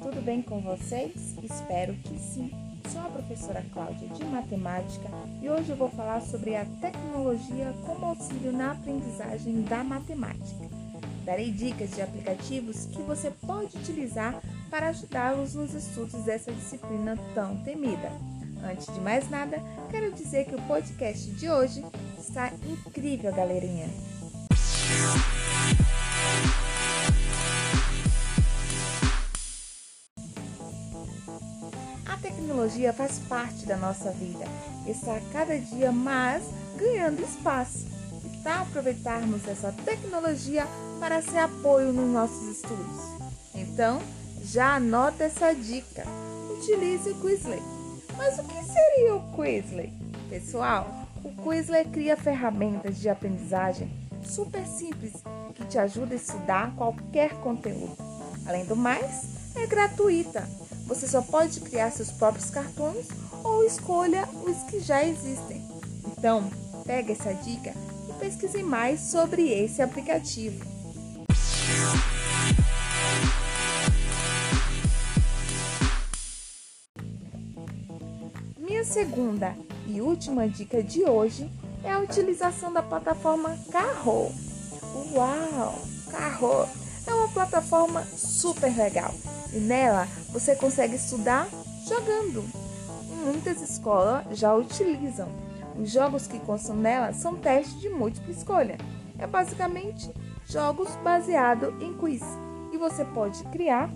tudo bem com vocês? Espero que sim. Sou a professora Cláudia de Matemática e hoje eu vou falar sobre a tecnologia como auxílio na aprendizagem da matemática. Darei dicas de aplicativos que você pode utilizar para ajudá-los nos estudos dessa disciplina tão temida. Antes de mais nada, quero dizer que o podcast de hoje está incrível, galerinha! A tecnologia faz parte da nossa vida, está cada dia mais ganhando espaço. Que tal aproveitarmos essa tecnologia para ser apoio nos nossos estudos? Então, já anota essa dica. Utilize o Quizlet. Mas o que seria o Quizlet? Pessoal, o Quizlet cria ferramentas de aprendizagem super simples que te ajuda a estudar qualquer conteúdo. Além do mais, é gratuita. Você só pode criar seus próprios cartões ou escolha os que já existem. Então, pega essa dica e pesquise mais sobre esse aplicativo. Minha segunda e última dica de hoje é a utilização da plataforma Carro. Uau! Carro é uma plataforma super legal e nela você consegue estudar jogando. Muitas escolas já utilizam. Os jogos que constam nela são testes de múltipla escolha. É basicamente jogos baseados em quiz e você pode criar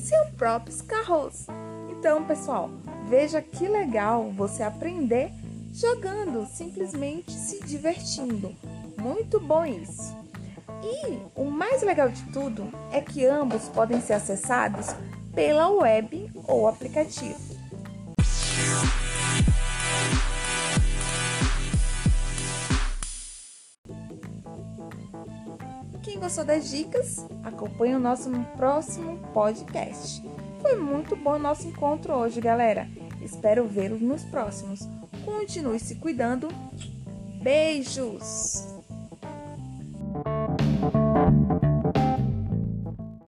seu próprios carros. Então, pessoal, veja que legal você aprender jogando, simplesmente se divertindo. Muito bom isso. E o mais legal de tudo é que ambos podem ser acessados pela web ou aplicativo. Quem gostou das dicas, acompanhe o nosso próximo podcast. Foi muito bom nosso encontro hoje, galera. Espero vê-los nos próximos. Continue se cuidando. Beijos!